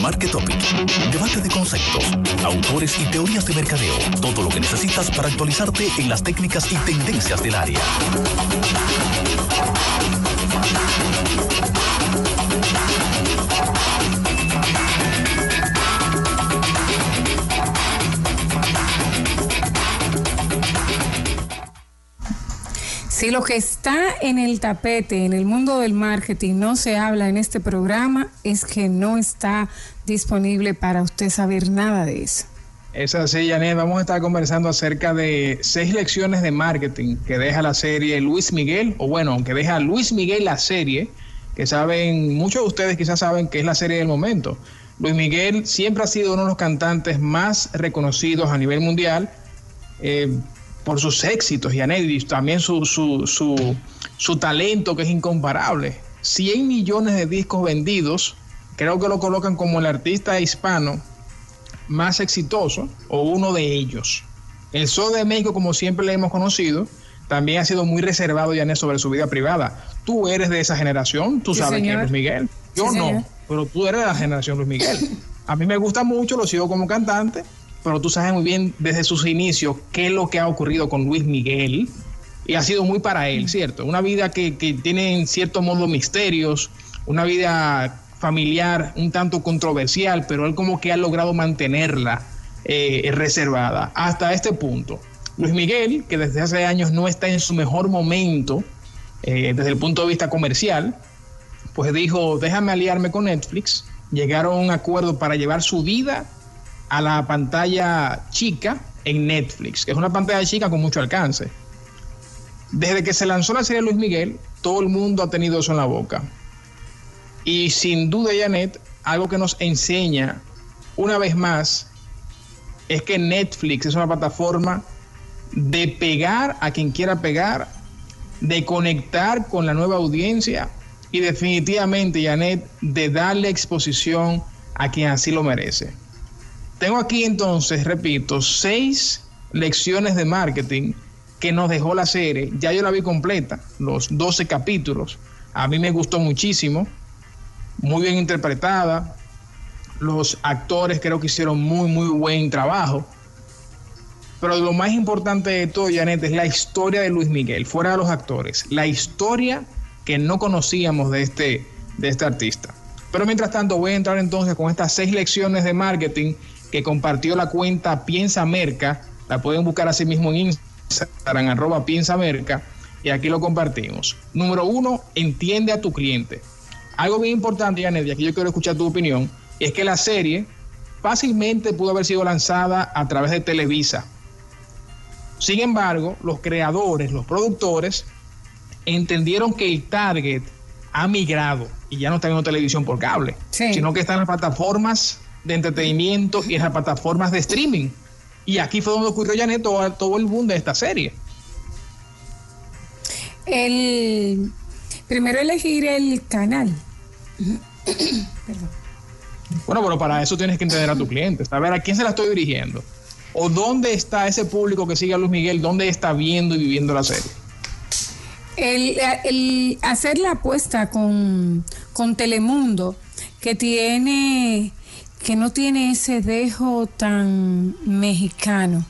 Market Topic. Debate de conceptos, autores y teorías de mercadeo. Todo lo que necesitas para actualizarte en las técnicas y tendencias del área. Si lo que está en el tapete, en el mundo del marketing, no se habla en este programa, es que no está disponible para usted saber nada de eso. Es así, Janet. Vamos a estar conversando acerca de seis lecciones de marketing que deja la serie Luis Miguel, o bueno, aunque deja Luis Miguel la serie, que saben, muchos de ustedes quizás saben que es la serie del momento. Luis Miguel siempre ha sido uno de los cantantes más reconocidos a nivel mundial. Eh, por sus éxitos, y también su, su, su, su talento que es incomparable. 100 millones de discos vendidos, creo que lo colocan como el artista hispano más exitoso o uno de ellos. El Sol de México, como siempre le hemos conocido, también ha sido muy reservado, Yanet, sobre su vida privada. Tú eres de esa generación, tú sabes quién es Luis Miguel. Yo no, pero tú eres de la generación Luis Miguel. A mí me gusta mucho, lo sigo como cantante, pero tú sabes muy bien desde sus inicios qué es lo que ha ocurrido con Luis Miguel. Y ha sido muy para él, ¿cierto? Una vida que, que tiene en cierto modo misterios, una vida familiar un tanto controversial, pero él como que ha logrado mantenerla eh, reservada hasta este punto. Luis Miguel, que desde hace años no está en su mejor momento eh, desde el punto de vista comercial, pues dijo, déjame aliarme con Netflix. Llegaron a un acuerdo para llevar su vida a la pantalla chica en Netflix, que es una pantalla chica con mucho alcance. Desde que se lanzó la serie Luis Miguel, todo el mundo ha tenido eso en la boca. Y sin duda, Janet, algo que nos enseña una vez más es que Netflix es una plataforma de pegar a quien quiera pegar, de conectar con la nueva audiencia y definitivamente, Janet, de darle exposición a quien así lo merece. Tengo aquí entonces, repito, seis lecciones de marketing que nos dejó la serie. Ya yo la vi completa, los 12 capítulos. A mí me gustó muchísimo, muy bien interpretada. Los actores creo que hicieron muy, muy buen trabajo. Pero lo más importante de todo, Janet, es la historia de Luis Miguel, fuera de los actores. La historia que no conocíamos de este, de este artista. Pero mientras tanto, voy a entrar entonces con estas seis lecciones de marketing que compartió la cuenta Piensa Merca. La pueden buscar así mismo en Instagram, arroba Piensa Merca. Y aquí lo compartimos. Número uno, entiende a tu cliente. Algo bien importante, Janet, y aquí yo quiero escuchar tu opinión, es que la serie fácilmente pudo haber sido lanzada a través de Televisa. Sin embargo, los creadores, los productores, entendieron que el target ha migrado y ya no está viendo televisión por cable, sino que están en las plataformas de entretenimiento y en las plataformas de streaming. Y aquí fue donde ocurrió ya todo, todo el boom de esta serie. El primero elegir el canal. Bueno, pero para eso tienes que entender a tu cliente, saber a quién se la estoy dirigiendo. O dónde está ese público que sigue a Luis Miguel, dónde está viendo y viviendo la serie. El, el hacer la apuesta con, con Telemundo, que tiene que no tiene ese dejo tan mexicano,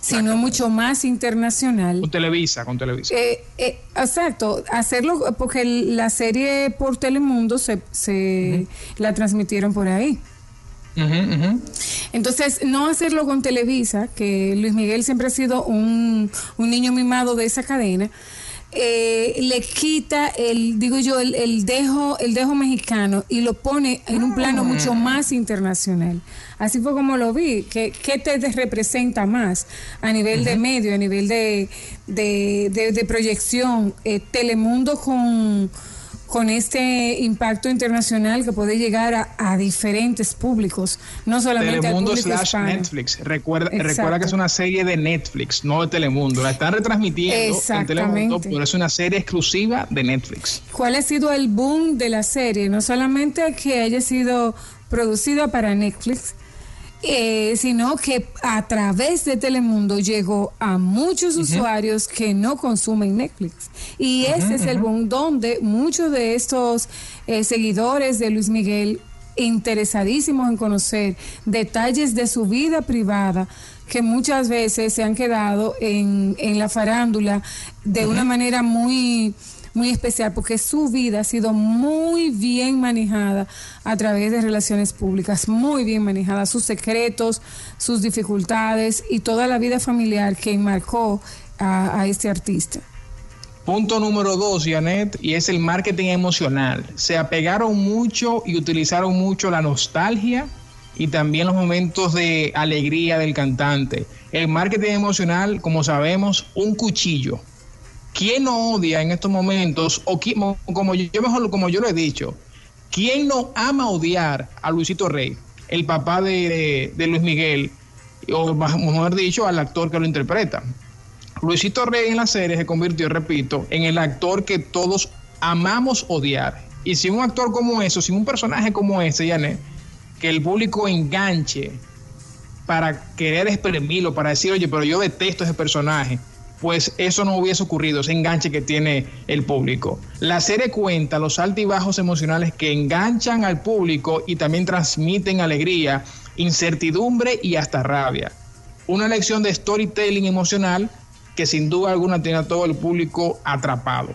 sino mucho más internacional. Con Televisa, con Televisa. Eh, eh, exacto, hacerlo porque la serie por Telemundo se, se la transmitieron por ahí. Entonces, no hacerlo con Televisa, que Luis Miguel siempre ha sido un, un niño mimado de esa cadena, eh, le quita el, digo yo, el, dejo, el dejo mexicano y lo pone en un plano mucho más internacional. Así fue como lo vi. ¿Qué, te representa más a nivel de medio, a nivel de, de, proyección? Eh, Telemundo con con este impacto internacional que puede llegar a, diferentes públicos, no solamente Telemundo slash Netflix. Recuerda, recuerda que es una serie de Netflix, no de Telemundo. La están retransmitiendo en Telemundo, pero es una serie exclusiva de Netflix. ¿Cuál ha sido el boom de la serie? No solamente que haya sido producida para Netflix, eh, sino que a través de Telemundo llegó a muchos usuarios que no consumen Netflix. Y ese es el boom donde muchos de estos eh, seguidores de Luis Miguel interesadísimos en conocer detalles de su vida privada que muchas veces se han quedado en, en la farándula de una manera muy muy especial porque su vida ha sido muy bien manejada a través de relaciones públicas, muy bien manejada, sus secretos, sus dificultades y toda la vida familiar que enmarcó a, a este artista. Punto número dos, Janet, y es el marketing emocional. Se apegaron mucho y utilizaron mucho la nostalgia y también los momentos de alegría del cantante. El marketing emocional, como sabemos, un cuchillo ¿quién no odia en estos momentos? O como yo mejor como yo lo he dicho, ¿quién no ama odiar a Luisito Rey, el papá de, Luis Miguel, o mejor dicho, al actor que lo interpreta? Luisito Rey en la serie se convirtió, repito, en el actor que todos amamos odiar. Y sin un actor como eso, sin un personaje como ese, Janet, que el público enganche para querer exprimirlo, para decir, oye, pero yo detesto ese personaje pues eso no hubiese ocurrido, ese enganche que tiene el público. La serie cuenta los altibajos emocionales que enganchan al público y también transmiten alegría, incertidumbre y hasta rabia. Una lección de storytelling emocional que sin duda alguna tiene a todo el público atrapado.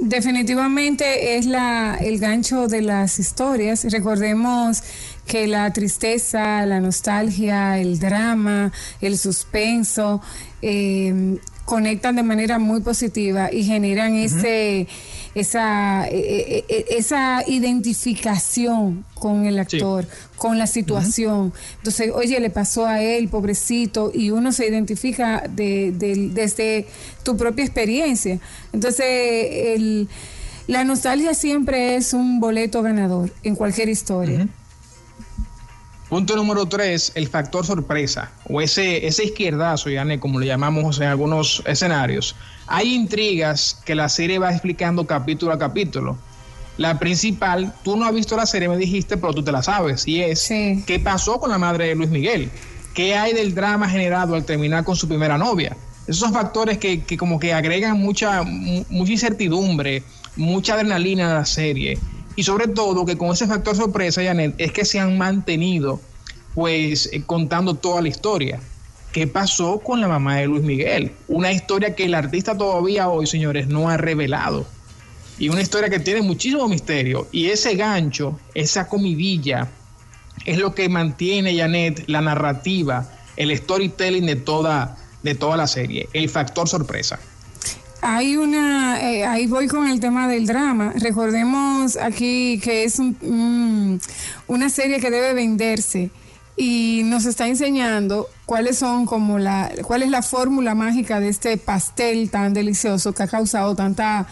Definitivamente es la, el gancho de las historias. Recordemos que la tristeza, la nostalgia, el drama, el suspenso, eh, conectan de manera muy positiva y generan ese esa, e, e, e, esa identificación con el actor, con la situación. Entonces, oye, le pasó a él, pobrecito, y uno se identifica de, desde tu propia experiencia. Entonces, el, la nostalgia siempre es un boleto ganador en cualquier historia. Punto número tres, el factor sorpresa, o ese, ese izquierdazo, Yane, como le llamamos en algunos escenarios. Hay intrigas que la serie va explicando capítulo a capítulo. La principal, tú no has visto la serie, me dijiste, pero tú te la sabes, y es qué pasó con la madre de Luis Miguel, qué hay del drama generado al terminar con su primera novia. Esos son factores que, que como que agregan mucha, mucha incertidumbre, mucha adrenalina a la serie y sobre todo que con ese factor sorpresa, Janet, es que se han mantenido pues eh, contando toda la historia. ¿Qué pasó con la mamá de Luis Miguel? Una historia que el artista todavía hoy, señores, no ha revelado. Y una historia que tiene muchísimo misterio. Y ese gancho, esa comidilla, es lo que mantiene, Janet, la narrativa, el storytelling de toda, de toda la serie, el factor sorpresa. Hay una, eh, ahí voy con el tema del drama. Recordemos aquí que es una serie que debe venderse y nos está enseñando cuáles son como la, cuál es la fórmula mágica de este pastel tan delicioso que ha causado tanta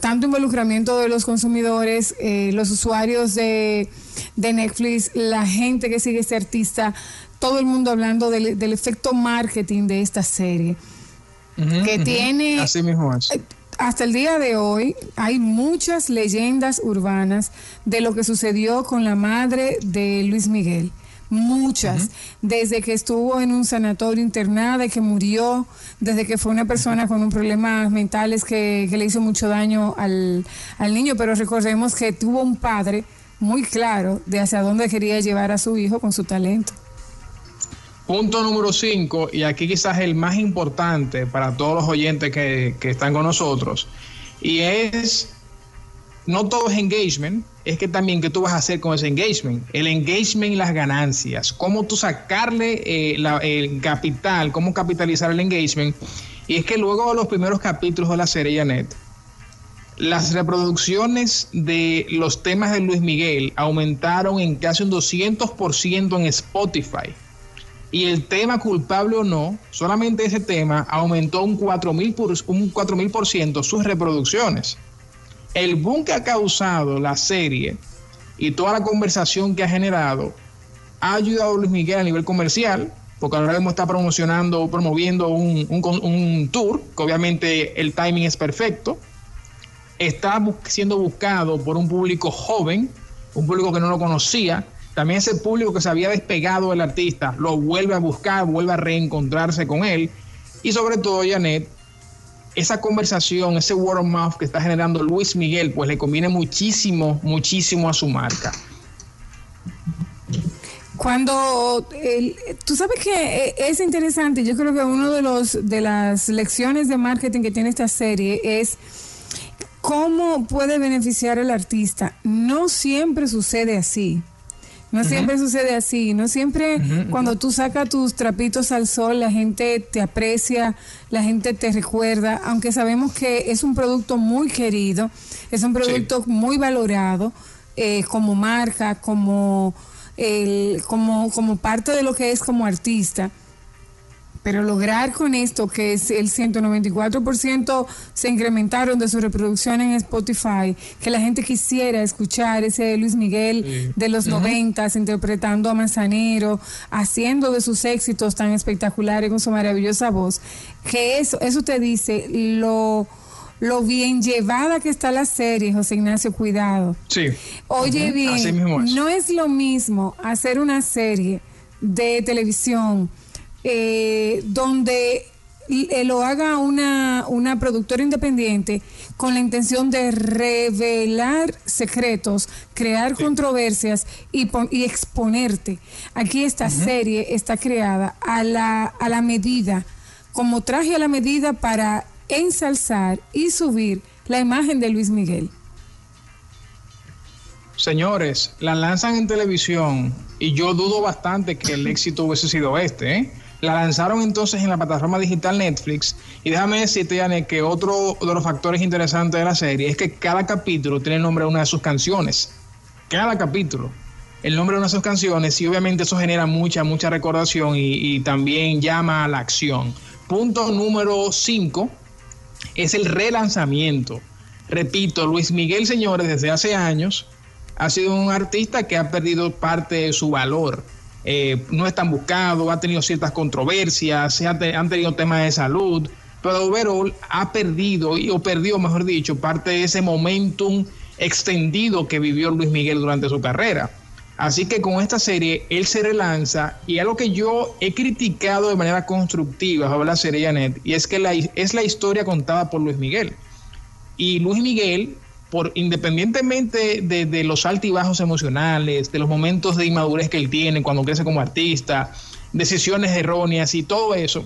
tanto involucramiento de los consumidores, eh, los usuarios de, de, Netflix, la gente que sigue este artista, todo el mundo hablando del, del efecto marketing de esta serie que tiene... Así mismo eh, Hasta el día de hoy hay muchas leyendas urbanas de lo que sucedió con la madre de Luis Miguel. Muchas, desde que estuvo en un sanatorio internada y que murió, desde que fue una persona con un problemas mentales que, que le hizo mucho daño al, al, niño, pero recordemos que tuvo un padre muy claro de hacia dónde quería llevar a su hijo con su talento. Punto número 5, y aquí quizás el más importante para todos los oyentes que, están con nosotros, y es, no todo es engagement, es que también qué tú vas a hacer con ese engagement, el engagement y las ganancias, cómo tú sacarle eh, el capital, cómo capitalizar el engagement, y es que luego de los primeros capítulos de la serie Janet, las reproducciones de los temas de Luis Miguel aumentaron en casi un 200% en Spotify y el tema culpable o no, solamente ese tema aumentó un 4.000 por, un por ciento sus reproducciones. El boom que ha causado la serie y toda la conversación que ha generado ha ayudado a Luis Miguel a nivel comercial, porque ahora mismo está promocionando, promoviendo un, un tour, que obviamente el timing es perfecto. Está siendo buscado por un público joven, un público que no lo conocía, también ese público que se había despegado del artista lo vuelve a buscar, vuelve a reencontrarse con él. Y sobre todo, Janet, esa conversación, ese word of mouth que está generando Luis Miguel, pues le conviene muchísimo, muchísimo a su marca. Cuando tú sabes que eh, es interesante, yo creo que uno de los de las lecciones de marketing que tiene esta serie es cómo puede beneficiar al artista. No siempre sucede así. No siempre sucede así, no siempre cuando tú sacas tus trapitos al sol la gente te aprecia, la gente te recuerda, aunque sabemos que es un producto muy querido, es un producto muy valorado eh, como marca, como, el, como, como parte de lo que es como artista. Pero lograr con esto que es el 194% se incrementaron de su reproducción en Spotify, que la gente quisiera escuchar ese Luis Miguel de los noventas interpretando a Manzanero, haciendo de sus éxitos tan espectaculares con su maravillosa voz, que eso, eso te dice lo lo bien llevada que está la serie, José Ignacio, cuidado. Sí. Oye, bien, no es lo mismo hacer una serie de televisión eh, donde lo haga una, una productora independiente con la intención de revelar secretos, crear controversias y, y, exponerte. Aquí esta serie está creada a la, a la medida, como traje a la medida para ensalzar y subir la imagen de Luis Miguel. Señores, la lanzan en televisión y yo dudo bastante que el éxito hubiese sido este, ¿eh? La lanzaron entonces en la plataforma digital Netflix. Y déjame decirte, Yane, que otro de los factores interesantes de la serie es que cada capítulo tiene el nombre de una de sus canciones. Cada capítulo. El nombre de una de sus canciones y obviamente eso genera mucha, mucha recordación y, también llama a la acción. Punto número 5 es el relanzamiento. Repito, Luis Miguel, señores, desde hace años ha sido un artista que ha perdido parte de su valor eh, no es tan buscado, ha tenido ciertas controversias, se han tenido temas de salud, pero overall ha perdido, o perdió, mejor dicho, parte de ese momentum extendido que vivió Luis Miguel durante su carrera. Así que con esta serie él se relanza y algo que yo he criticado de manera constructiva sobre la serie Janet, y es que la, es la historia contada por Luis Miguel. Y Luis Miguel por independientemente de, los altibajos emocionales, de los momentos de inmadurez que él tiene cuando crece como artista, decisiones erróneas y todo eso,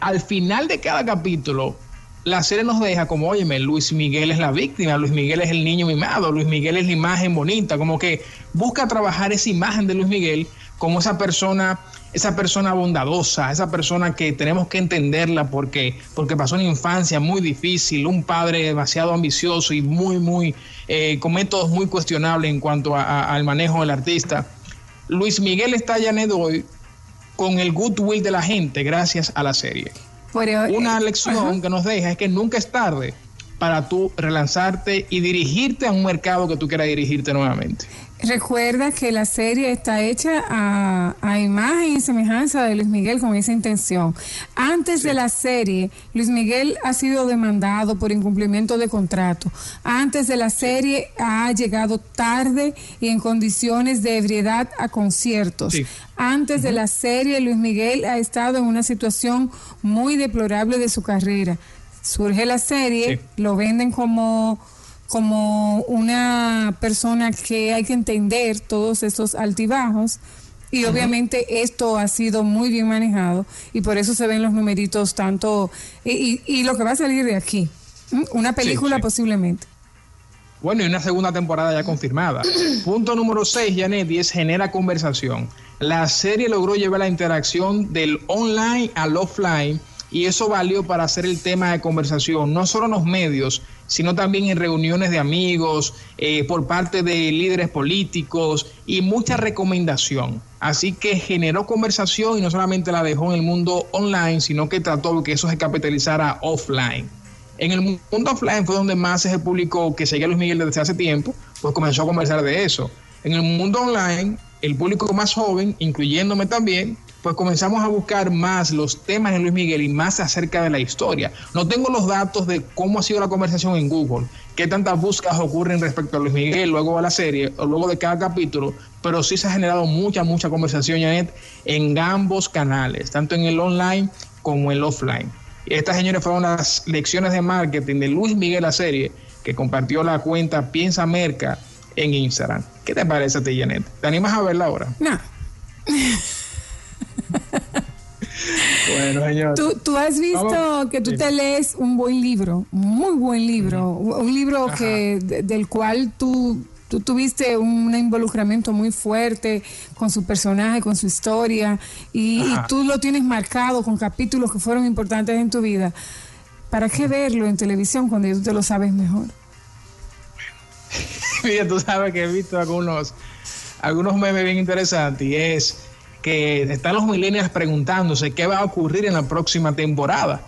al final de cada capítulo, la serie nos deja como, óyeme, Luis Miguel es la víctima, Luis Miguel es el niño mimado, Luis Miguel es la imagen bonita, como que busca trabajar esa imagen de Luis Miguel como esa persona esa persona bondadosa, esa persona que tenemos que entenderla porque, porque pasó una infancia muy difícil, un padre demasiado ambicioso y muy, muy, eh, con métodos muy cuestionables en cuanto al manejo del artista. Luis Miguel está ya hoy con el goodwill de la gente gracias a la serie. Una eh, lección que nos deja es que nunca es tarde para tú relanzarte y dirigirte a un mercado que tú quieras dirigirte nuevamente. Recuerda que la serie está hecha a, imagen y semejanza de Luis Miguel con esa intención. Antes de la serie, Luis Miguel ha sido demandado por incumplimiento de contrato. Antes de la serie ha llegado tarde y en condiciones de ebriedad a conciertos. Antes de la serie, Luis Miguel ha estado en una situación muy deplorable de su carrera. Surge la serie, lo venden como como una persona que hay que entender todos estos altibajos y obviamente esto ha sido muy bien manejado y por eso se ven los numeritos tanto y, lo que va a salir de aquí, una película posiblemente. Bueno, y una segunda temporada ya confirmada. Punto número 6, Janet, y es genera conversación. La serie logró llevar la interacción del online al offline y eso valió para hacer el tema de conversación, no solo en los medios, sino también en reuniones de amigos, eh, por parte de líderes políticos y mucha recomendación. Así que generó conversación y no solamente la dejó en el mundo online, sino que trató que eso se capitalizara offline. En el mundo offline fue donde más se publicó que seguía Luis Miguel desde hace tiempo, pues comenzó a conversar de eso. En el mundo online, el público más joven, incluyéndome también, pues comenzamos a buscar más los temas de Luis Miguel y más acerca de la historia. No tengo los datos de cómo ha sido la conversación en Google, qué tantas búsquedas ocurren respecto a Luis Miguel luego de la serie o luego de cada capítulo, pero sí se ha generado mucha, mucha conversación, Janet, en ambos canales, tanto en el online como en el offline. Estas, señores, fueron las lecciones de marketing de Luis Miguel la serie, que compartió la cuenta Piensa Merca en Instagram. ¿Qué te parece a ti, Janet? ¿Te animas a verla ahora? No. bueno, señor. ¿Tú, has visto que tú te lees un buen libro, muy buen libro, un libro que del cual tú tú tuviste un involucramiento muy fuerte con su personaje, con su historia, y, tú lo tienes marcado con capítulos que fueron importantes en tu vida. ¿Para qué verlo en televisión cuando tú te lo sabes mejor? Mira, tú sabes que he visto algunos, algunos memes bien interesantes y es que están los millennials preguntándose qué va a ocurrir en la próxima temporada.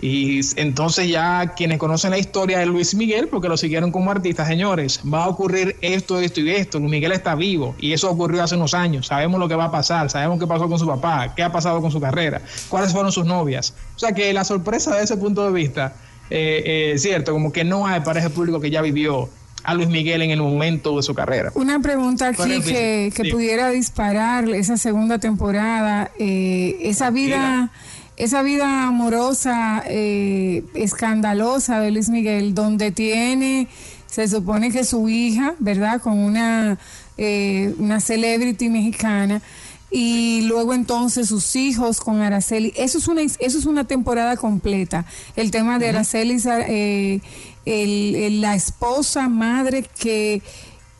Y entonces ya quienes conocen la historia de Luis Miguel, porque lo siguieron como artista, señores, va a ocurrir esto, esto y esto. Luis Miguel está vivo y eso ocurrió hace unos años. Sabemos lo que va a pasar, sabemos qué pasó con su papá, qué ha pasado con su carrera, cuáles fueron sus novias. O sea que la sorpresa de ese punto de vista, eh, eh, cierto, como que no hay para ese público que ya vivió a Luis Miguel en el momento de su carrera. Una pregunta aquí que, pudiera disparar esa segunda temporada, eh, esa vida esa vida amorosa, eh, escandalosa de Luis Miguel, donde tiene, se supone que su hija, ¿verdad? Con una, eh, una celebrity mexicana. Y luego entonces sus hijos con Araceli. Eso es una, eso es una temporada completa. El tema de Araceli, eh, el, la esposa, madre que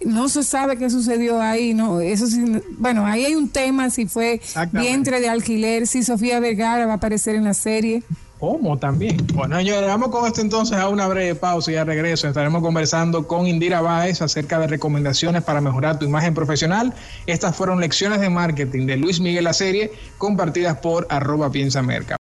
no se sabe qué sucedió ahí, no, eso sí, bueno, ahí hay un tema si fue vientre de alquiler, si Sofía Vergara va a aparecer en la serie. ¿Cómo también? Bueno, señores, vamos con esto entonces a una breve pausa y a regreso estaremos conversando con Indira Báez acerca de recomendaciones para mejorar tu imagen profesional. Estas fueron lecciones de marketing de Luis Miguel la serie compartidas por arroba piensa merca.